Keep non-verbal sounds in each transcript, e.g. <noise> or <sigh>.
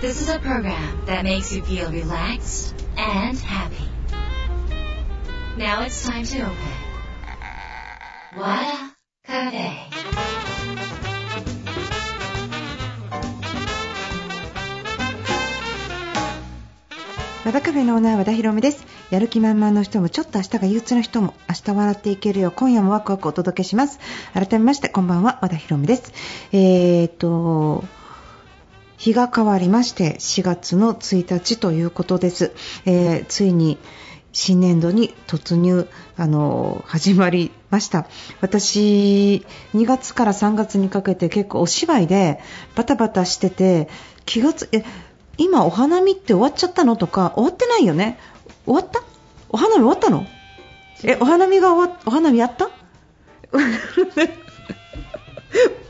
This is a program that makes you feel relaxed and happy. Now it's time to open. Wada Cafe. 和田カフェのオーナー和田博美ですやる気満々の人もちょっと明日が憂鬱な人も明日笑っていけるよう今夜もワクワクお届けします改めましてこんばんは和田博美ですえーと日が変わりまして4月の1日ということです、えーついに新年度に突入あの始まりました。私2月から3月にかけて結構お芝居でバタバタしてて気がつえ今お花見って終わっちゃったのとか終わってないよね？終わった？お花見終わったの？えお花見が終わお花見やった？<laughs>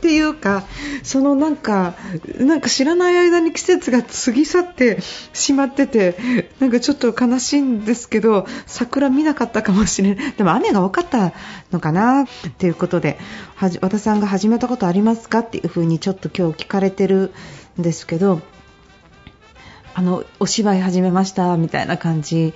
っていうか、そのなんか、なんか知らない間に季節が過ぎ去ってしまってて、なんかちょっと悲しいんですけど、桜見なかったかもしれない。でも雨が多かったのかなということで、和田さんが始めたことありますか？っていうふうにちょっと今日聞かれてるんですけど、あのお芝居始めましたみたいな感じ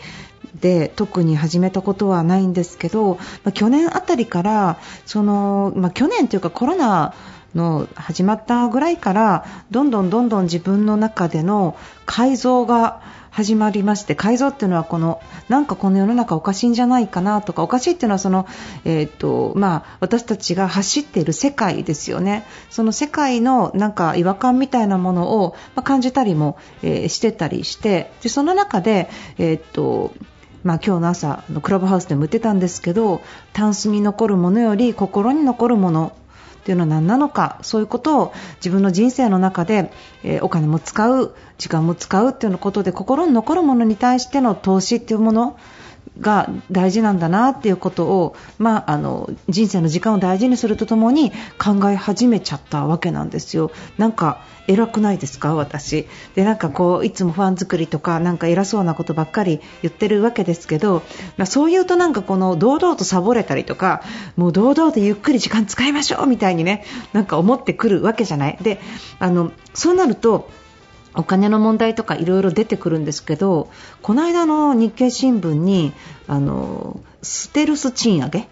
で特に始めたことはないんですけど、まあ去年あたりからその、まあ、去年というかコロナの始まったぐらいからどんどんどんどん自分の中での改造が始まりまして改造っていうのはこのなんかこの世の中おかしいんじゃないかなとかおかしいっていうのはその、えーとまあ、私たちが走っている世界ですよね。その世界のなんか違和感みたいなものを、まあ感じたりも、えーしてたりしてでその中で、えーとまあ、今日の朝のクラブハウスでも言ってたんですけどタンスに残るものより心に残るものっていうのは何なのかそういうことを自分の人生の中で、えお金も使う時間も使うっていうことで心に残るものに対しての投資っていうものが大事なんだなっていうことを、まあ、あの人生の時間を大事にするとともに考え始めちゃったわけなんですよ。なんか偉くないですか、私。でなんかこういつもファン作りとかなんか偉そうなことばっかり言ってるわけですけど、まあ、そう言うとなんかこの堂々とサボれたりとかもう堂々とゆっくり時間使いましょうみたいにねなんか思ってくるわけじゃない。であのそうなるとお金の問題とかいろいろ出てくるんですけどこの間の日経新聞にあのステルス賃上げっ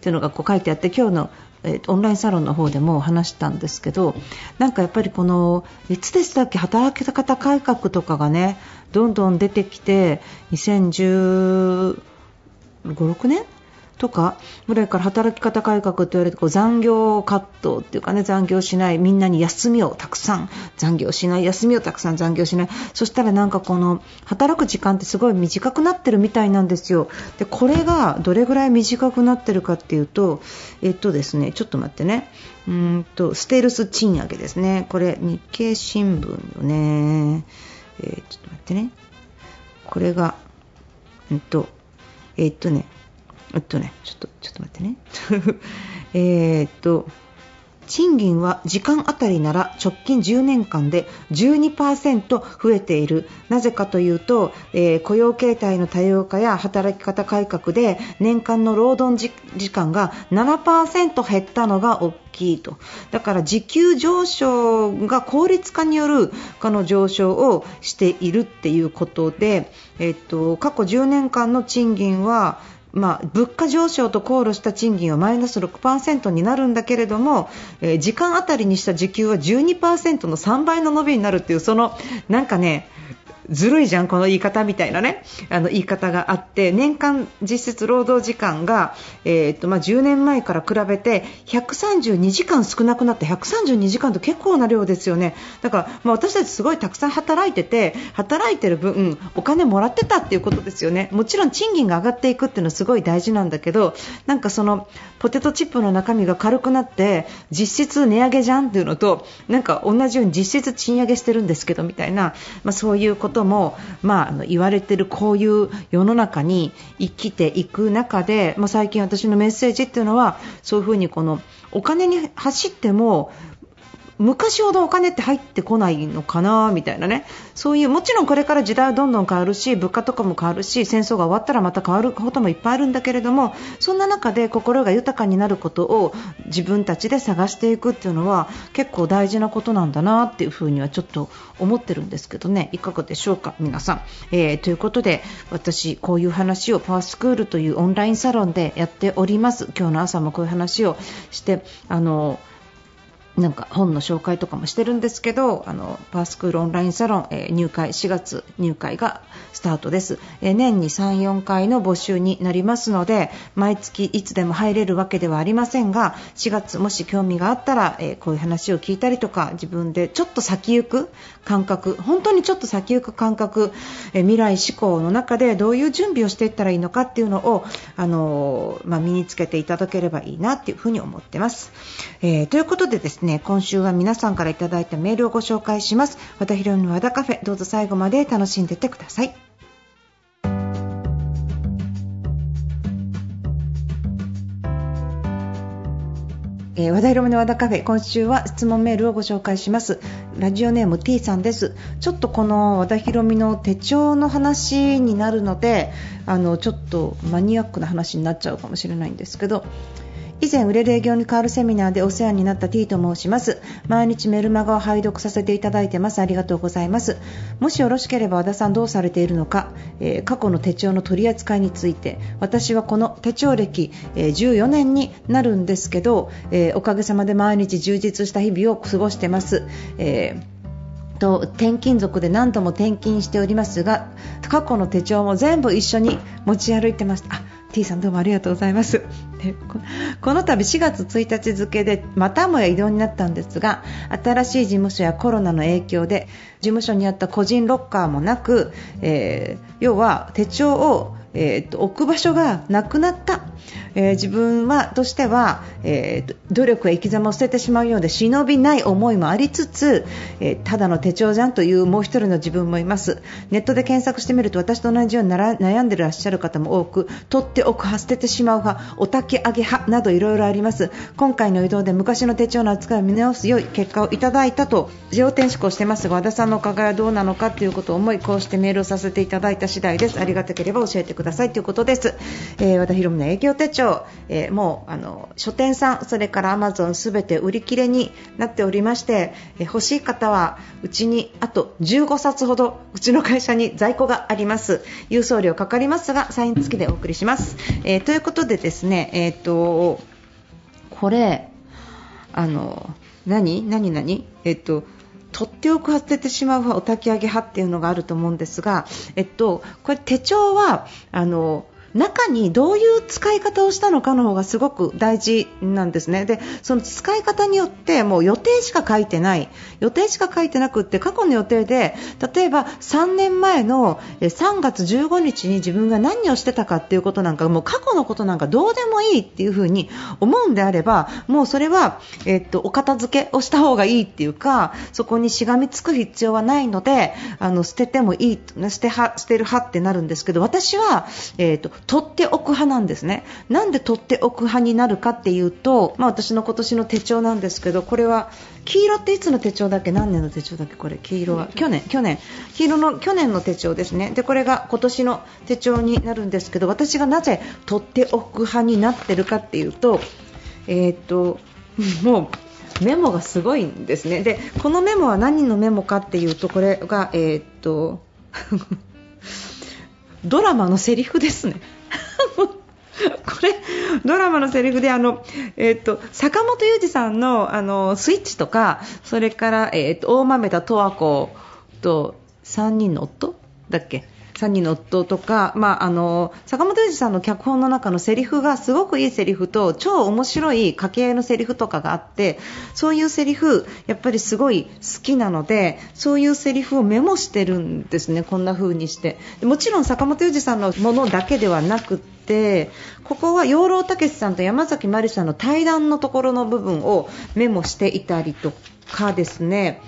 ていうのがこう書いてあって今日の、えオンラインサロンの方でも話したんですけどなんかやっぱりこのいつでしたっけ働き方改革とかがねどんどん出てきて2015、6年とかぐらいから働き方改革って言われてこう残業カットっていうかね残業しないみんなに休みをたくさん残業しない休みをたくさん残業しない。そしたらなんかこの働く時間ってすごい短くなってるみたいなんですよ。でこれがどれぐらい短くなってるかっていうとえっとですねちょっと待ってね。うんとステルス賃上げですね。これ日経新聞よね。えちょっと待ってね。これがうんとえっとねえっとね、ちょっと、ちょっと待ってね。<laughs> えっと、賃金は時間あたりなら直近10年間で12%増えている。なぜかというと、えー雇用形態の多様化や働き方改革で年間の労働時間が7%減ったのが大きいと。だから時給上昇が効率化によるこの上昇をしているっていうことで、えっと、過去10年間の賃金はまあ、物価上昇と考慮した賃金はマイナス6%になるんだけれども、えー時間あたりにした時給は12%の3倍の伸びになるっていうそのなんかねずるいじゃん、この言い方みたいなね。あの言い方があって年間実質労働時間が、えーっとまあ、10年前から比べて132時間少なくなって132時間と結構な量ですよね。だから、まあ、私たちすごいたくさん働いてて働いてる分お金もらってたっていうことですよね。もちろん賃金が上がっていくっていうのはすごい大事なんだけどなんかそのポテトチップの中身が軽くなって実質値上げじゃんっていうのとなんか同じように実質賃上げしてるんですけどみたいな、まあ、そういうこととも、まあ、あの言われているこういう世の中に生きていく中で、まあ、最近私のメッセージっていうのはそういうふうにこのお金に走っても昔ほどお金って入ってこないのかなみたいなね。そういうもちろんこれから時代はどんどん変わるし物価とかも変わるし戦争が終わったらまた変わることもいっぱいあるんだけれどもそんな中で心が豊かになることを自分たちで探していくっていうのは結構大事なことなんだなっていうふうにはちょっと思ってるんですけどね。いかがでしょうか皆さん、えー、ということで私こういう話をパワースクールというオンラインサロンでやっております。今日の朝もこういう話をしてあのなんか本の紹介とかもしてるんですけどあのパースクールオンラインサロン、えー、入会4月入会がスタートです、えー、年に3、4回の募集になりますので毎月いつでも入れるわけではありませんが4月もし興味があったら、えー、こういう話を聞いたりとか自分でちょっと先行く感覚本当にちょっと先行く感覚、え未来志向の中でどういう準備をしていったらいいのかっていうのをあのまあ、身につけていただければいいなっていうふに思ってます、えということでですねね、今週は皆さんからいただいたメールをご紹介します。和田博の和田カフェ、どうぞ最後まで楽しんでってください。えー、和田広の和田カフェ今週は質問メールをご紹介しますラジオネーム T さんですちょっとこの和田博美の手帳の話になるのであのちょっとマニアックな話になっちゃうかもしれないんですけど以前売れる営業に変わるセミナーでお世話になった T と申します。毎日メルマガを拝読させていただいてます。ありがとうございます。もしよろしければ和田さんどうされているのか、えー、過去の手帳の取り扱いについて。私はこの手帳歴、えー、14年になるんですけど、えー、おかげさまで毎日充実した日々を過ごしてます、えと転勤族で何度も転勤しておりますが過去の手帳も全部一緒に持ち歩いてました T さんどうもありがとうございます。でこの度4月1日付でまたもや移動になったんですが新しい事務所やコロナの影響で事務所にあった個人ロッカーもなく、えー、要は手帳をえー、置く場所がなくなった、えー、自分はとしては、えー、努力や生き様を捨ててしまうようで忍びない思いもありつつ、えー、ただの手帳じゃんというもう1人の自分もいます。ネットで検索してみると私と同じように悩んでいらっしゃる方も多く取っておく派捨ててしまう派おたき上げ派などいろいろあります。今回の移動で昔の手帳の扱いを見直す良い結果をいただいたと要点思考してますが和田さんのお伺いはどうなのかということを思いこうしてメールをさせていただいた次第です。ありがたければ教えてくださいということです、えー、和田博美の営業手帳、えー、もうあの書店さんそれからアマゾンすべて売り切れになっておりまして、えー、欲しい方はうちにあと15冊ほどうちの会社に在庫があります。郵送料かかりますがサイン付きでお送りします、えー、ということでですねえっ、とこれあの何何何？えっ、と取っておくは捨ててしまうお焚き上げ派っていうのがあると思うんですが、えっと、これ手帳はあの中にどういう使い方をしたのかの方がすごく大事なんですね。で、その使い方によってもう予定しか書いてない。予定しか書いてなくって過去の予定で、例えば3年前の3月15日に自分が何をしてたかっていうことなんかもう過去のことなんかどうでもいいっていうふうに思うんであれば、もうそれは、えっと、お片付けをした方がいいっていうか、そこにしがみつく必要はないので、あの、捨ててもいい、捨ては、捨てる派ってなるんですけど、私は、えっと、取っておく派なんですね。なんで取っておく派になるかっていうと、まあ、私の今年の手帳なんですけど、これは黄色っていつの手帳だっけ？何年の手帳だっけ？これ黄色は去年去年黄色の去年の手帳ですね。でこれが今年の手帳になるんですけど、私がなぜ取っておく派になってるかっていうと、えー、っと <laughs> もうメモがすごいんですね。でこのメモは何のメモかっていうとこれがえー、っと <laughs> ドラマのセリフですね。<laughs> これドラマのセリフであの、えーと、坂本裕二さんのあのスイッチとかそれから、えーと、大豆田十和子と3人の夫だっけ？3人の夫とか、まあ、あの坂本龍二さんの脚本の中のセリフがすごくいいセリフと超面白い掛け合いのセリフとかがあってそういうセリフやっぱりすごい好きなのでそういうセリフをメモしてるんですね、こんな風にして。もちろん坂本龍二さんのものだけではなくてここは養老孟司さんと山崎まりさんの対談のところの部分をメモしていたりとかですね、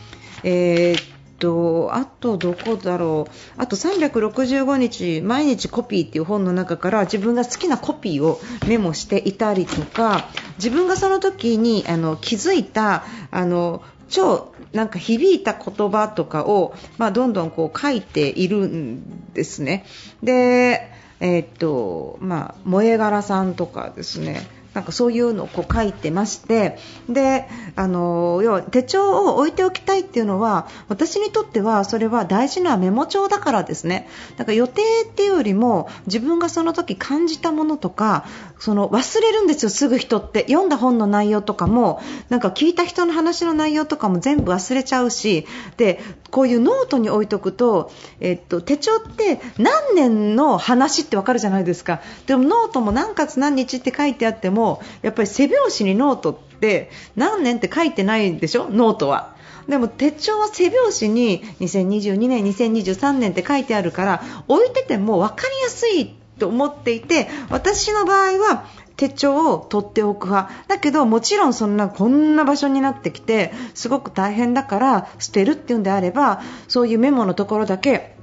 えーと、あとどこだろう、あと365日毎日コピーっていう本の中から自分が好きなコピーをメモしていたりとか、自分がその時にあの気づいたあの超なんか響いた言葉とかを、まあ、どんどんこう書いているんですね。で、えー、っと、まあ、萌え柄さんとかですね、なんかそういうのをこう書いてましてであの要は手帳を置いておきたいっていうのは私にとってはそれは大事なメモ帳だからですね。だから予定っていうよりも自分がその時感じたものとかその忘れるんですよ、すぐ人って。読んだ本の内容とかもなんか聞いた人の話の内容とかも全部忘れちゃうしでこういうノートに置いとくと、えっと、手帳って何年の話ってわかるじゃないですか。でもノートも何月何日って書いてあってもやっぱり背表紙にノートって何年って書いてないでしょ、ノートは。でも手帳は背表紙に2022年、2023年って書いてあるから置いてても分かりやすいと思っていて私の場合は手帳を取っておく派だけどもちろんそんなこんな場所になってきてすごく大変だから捨てるっていうんであればそういうメモのところだけ、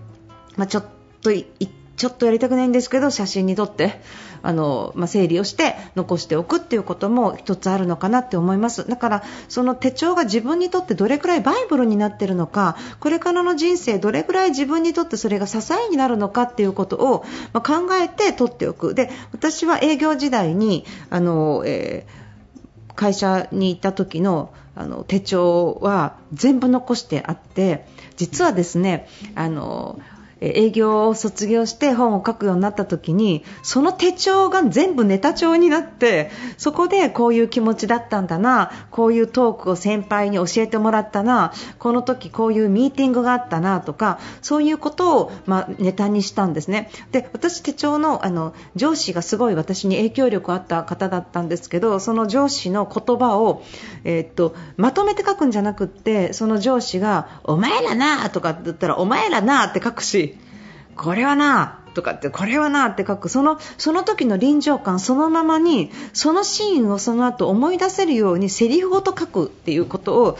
まあ、ちょっとちょっとやりたくないんですけど写真に撮ってあの、まあ、整理をして残しておくっていうことも一つあるのかなって思います。だからその手帳が自分にとってどれくらいバイブルになっているのかこれからの人生どれくらい自分にとってそれが支えになるのかっていうことを、まあ、考えて取っておく。で私は営業時代にあの、えー、会社に行った時のあの手帳は全部残してあって実はですねあの営業を卒業して本を書くようになった時にその手帳が全部ネタ帳になってそこでこういう気持ちだったんだなこういうトークを先輩に教えてもらったなこの時こういうミーティングがあったなとかそういうことを、まあ、ネタにしたんですね。で私、手帳のあの上司がすごい私に影響力あった方だったんですけどその上司の言葉を、えー、っとまとめて書くんじゃなくってその上司がお前らなとかって言ったらお前らなって書くしこれはなとかってこれはなって書く。そのその時の臨場感そのままにそのシーンをその後思い出せるようにセリフごと書くっていうことを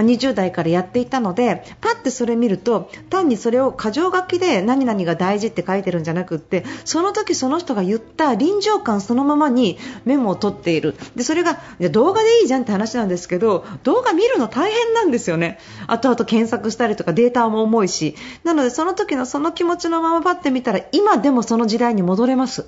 20代からやっていたのでパッてそれ見ると単にそれを箇条書きで何々が大事って書いてるんじゃなくってその時その人が言った臨場感そのままにメモを取っている。でそれが動画でいいじゃんって話なんですけど動画見るの大変なんですよね。後々検索したりとかデータも重いし。なのでその時のその気持ちのままパッて見たら今でもその時代に戻れます。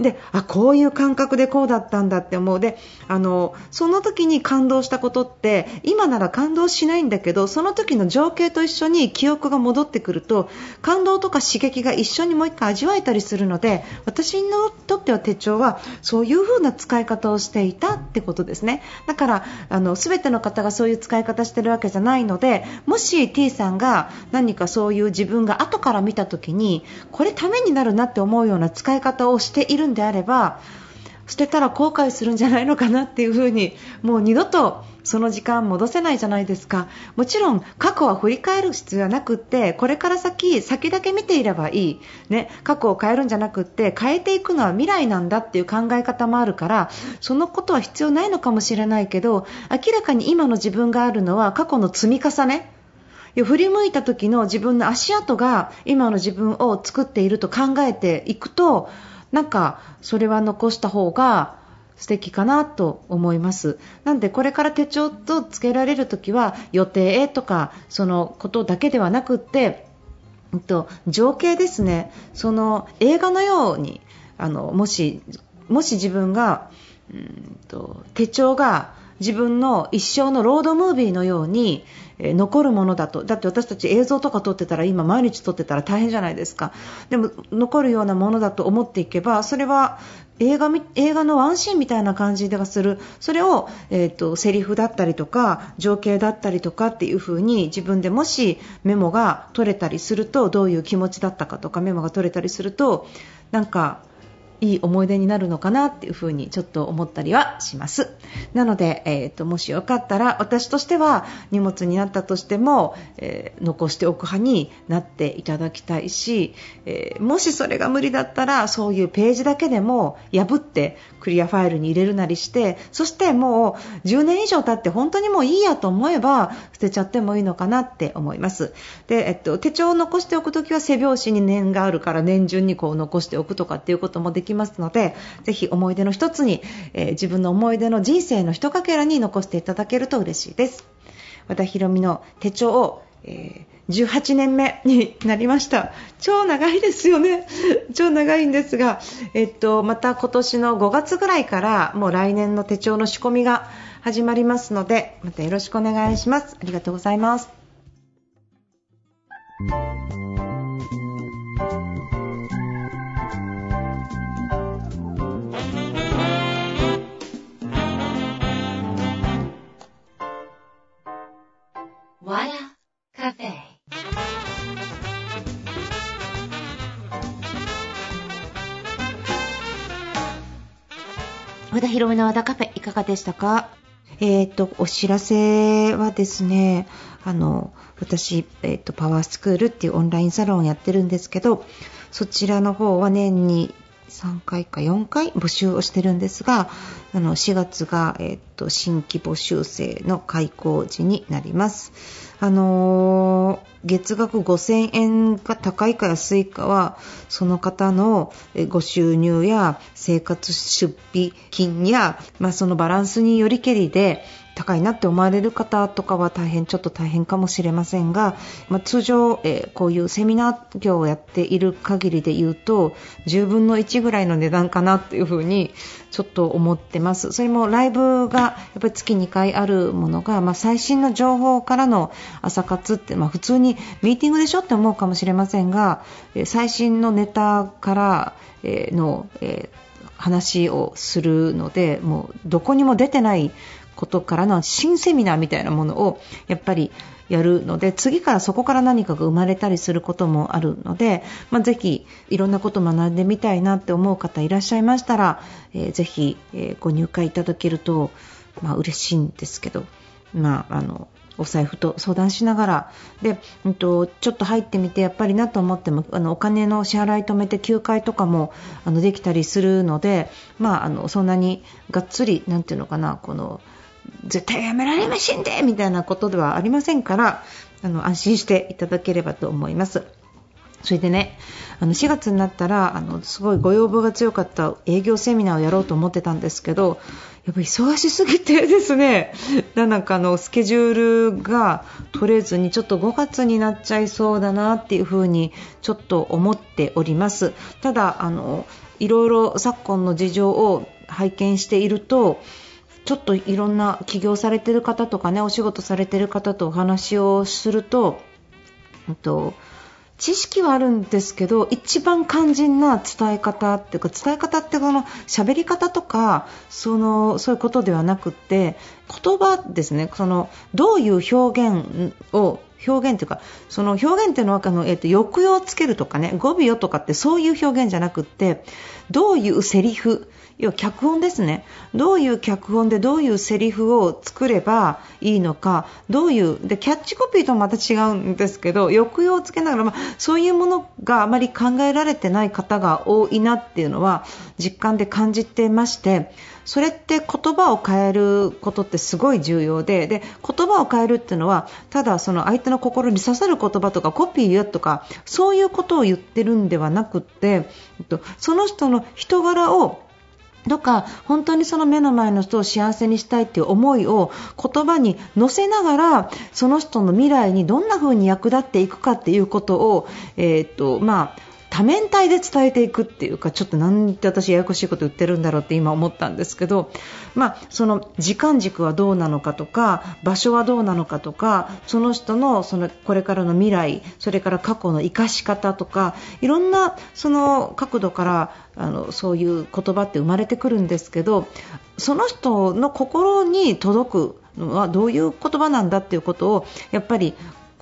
であこういう感覚でこうだったんだって思う。であのその時に感動したことって今なら感動しないんだけどその時の情景と一緒に記憶が戻ってくると感動とか刺激が一緒にもう1回味わえたりするので私にとっては手帳はそういう風な使い方をしていたってことですね。だからあの全ての方がそういう使い方してるわけじゃないのでもし T さんが何かそういう自分が後から見た時にこれためになるなって思うような使い方をしているるんであれば捨てたら後悔するんじゃないのかなっていう風にもう二度とその時間戻せないじゃないですか。もちろん過去は振り返る必要はなくってこれから先先だけ見ていればいい、ね、過去を変えるんじゃなくって変えていくのは未来なんだっていう考え方もあるからそのことは必要ないのかもしれないけど明らかに今の自分があるのは過去の積み重ね。振り向いた時の自分の足跡が今の自分を作っていると考えていくとなんかそれは残した方が素敵かなと思います。なのでこれから手帳とつけられるときは予定とかそのことだけではなくってと情景ですね。その映画のようにあのもしもし自分がうんと手帳が自分の一生のロードムービーのようにえ残るものだと。だって私たち映像とか撮ってたら今毎日撮ってたら大変じゃないですか。でも残るようなものだと思っていけばそれは映画映画のワンシーンみたいな感じがする。それを、えーと、セリフだったりとか情景だったりとかっていう風に自分でもしメモが取れたりするとどういう気持ちだったかとかメモが取れたりするとなんかいい思い出になるのかなっていうふうにちょっと思ったりはします。なので、えーと、もしよかったら私としては荷物になったとしても、えー、残しておく派になっていただきたいし、えー、もしそれが無理だったらそういうページだけでも破ってクリアファイルに入れるなりしてそしてもう10年以上経って本当にもういいやと思えば捨てちゃってもいいのかなって思います。で、えっと、手帳を残しておくときは背表紙に念があるから年順にこう残しておくとかっていうこともでききますのでぜひ思い出の一つに、えー、自分の思い出の人生の一かけらに残していただけると嬉しいです。和田博美の手帳を、えー、18年目になりました。超長いですよね。<laughs> 超長いんですが、えっと、また今年の5月ぐらいからもう来年の手帳の仕込みが始まりますのでまたよろしくお願いします。ありがとうございます。和田広めの和田カフェいかがでしたか？えっ、ー、と、お知らせはですね、あの、私、えっ、ー、と、パワースクールっていうオンラインサロンをやってるんですけど、そちらの方は年に3回か4回募集をしてるんですが、あの4月が、えっと、新規募集生の開講時になります。あのー、月額5000円が高いか安いかは、その方のご収入や生活出費金や、まあ、そのバランスによりけりで、高いなって思われる方とかは大変ちょっと大変かもしれませんが、まあ、通常、えー、こういうセミナー業をやっている限りで言うと10分の1ぐらいの値段かなっていうふうにちょっと思ってます。それもライブがやっぱり月2回あるものが、まあ、最新の情報からの朝活って、まあ、普通にミーティングでしょって思うかもしれませんが最新のネタからの、えー話をするのでもうどこにも出てないことからの新セミナーみたいなものをやっぱりやるので次からそこから何かが生まれたりすることもあるので、まあ、ぜひいろんなことを学んでみたいなって思う方いらっしゃいましたら、えー、ぜひ、え、ご入会いただけると、まあ、嬉しいんですけど、まあ、あのお財布と相談しながら。で、うんと、ちょっと入ってみてやっぱりなと思ってもあのお金の支払い止めて休会とかもあのできたりするので、まあ、あのそんなにがっつりなんていうのかなこの絶対やめられませんでみたいなことではありませんからあの安心していただければと思います。それでね、あの4月になったらあのすごいご要望が強かった営業セミナーをやろうと思ってたんですけど、やっぱ忙しすぎてですね、<laughs> なんかあのスケジュールが取れずにちょっと5月になっちゃいそうだなっていうふうにちょっと思っております。ただあのいろいろ昨今の事情を拝見していると。ちょっといろんな起業されてる方とかねお仕事されてる方とお話をすると、と知識はあるんですけど一番肝心な伝え方っていうか伝え方ってこの喋り方とかそのそういうことではなくって言葉ですね。そのどういう表現を表現というかその表現っていうのはあの、えーと、抑揚をつけるとかね語尾をとかってそういう表現じゃなくってどういうセリフ要は脚本ですね。どういう脚本でどういうセリフを作ればいいのかどういうでキャッチコピーとまた違うんですけど抑揚をつけながら、まあ、そういうものがあまり考えられてない方が多いなっていうのは実感で感じてましてそれって言葉を変えることってすごい重要でで言葉を変えるっていうのはただその相手の心に刺さる言葉とかコピーやとかそういうことを言ってるんではなくってその人の人柄をとか本当にその目の前の人を幸せにしたいという思いを言葉に乗せながらその人の未来にどんな風に役立っていくかっていうことを、えーとまあ多面体で伝えていくっていうかちょっとなんて私ややこしいこと言ってるんだろうって今思ったんですけど、まあ、その時間軸はどうなのかとか場所はどうなのかとかその人のそのこれからの未来それから過去の生かし方とかいろんなその角度からあのそういう言葉って生まれてくるんですけどその人の心に届くのはどういう言葉なんだっていうことをやっぱり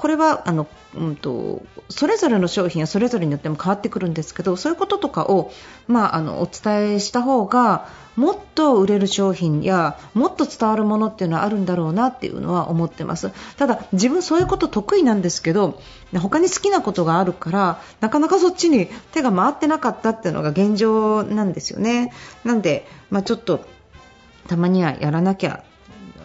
これはあの、うんと、それぞれの商品はそれぞれによっても変わってくるんですけどそういうこととかを、まあ、あのお伝えした方がもっと売れる商品やもっと伝わるものっていうのはあるんだろうなっていうのは思ってます。ただ自分そういうこと得意なんですけど他に好きなことがあるからなかなかそっちに手が回ってなかったっていうのが現状なんですよね。なんで、まあ、ちょっとたまにはやらなきゃ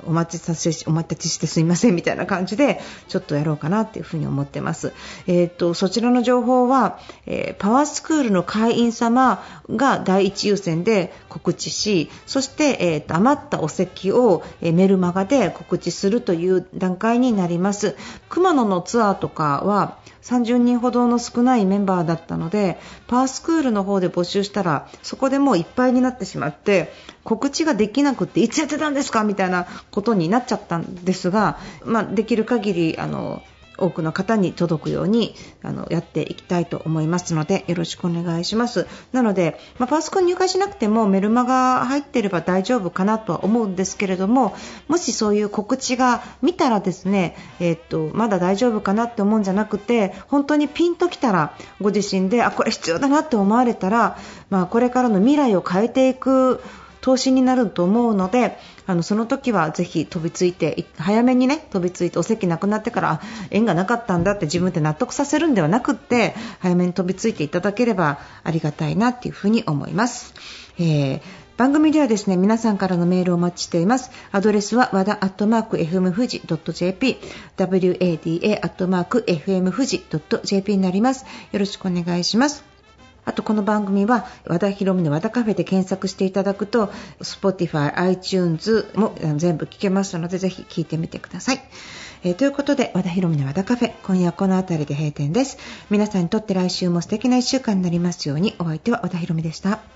お待ちさせお待ちしてすみませんみたいな感じでちょっとやろうかなっていうふうに思ってます。えーと、そちらの情報は、えー、パワースクールの会員様が第一優先で告知しそして、えーと、余ったお席を、えー、メルマガで告知するという段階になります。熊野のツアーとかは30人ほどの少ないメンバーだったのでパースクールの方で募集したらそこでもういっぱいになってしまって告知ができなくていつやってたんですか？みたいなことになっちゃったんですが、まあ、できる限りあの多くの方に届くようにあのやっていきたいと思いますのでよろしくお願いします。なので、まあ、パソコン入会しなくてもメルマが入っていれば大丈夫かなとは思うんですけれどももしそういう告知が見たらですね、えー、っとまだ大丈夫かなって思うんじゃなくて本当にピンときたらご自身であこれ必要だなって思われたら、まあ、これからの未来を変えていく投資になると思うのであのその時はぜひ飛びついて早めにね飛びついてお席なくなってから縁がなかったんだって自分で納得させるんではなくって早めに飛びついていただければありがたいなっていうふに思います。えー番組ではですね皆さんからのメールをお待ちしています。アドレスは和田アットマーク FM 富士 .jp wada アットマーク FM 富士 .jp になります。よろしくお願いします。あとこの番組は和田博美の和田カフェで検索していただくと Spotify、iTunes も全部聞けますのでぜひ聞いてみてください。えー、ということで和田博美の和田カフェ今夜はこの辺りで閉店です。皆さんにとって来週も素敵な1週間になりますようにお相手は和田博美でした。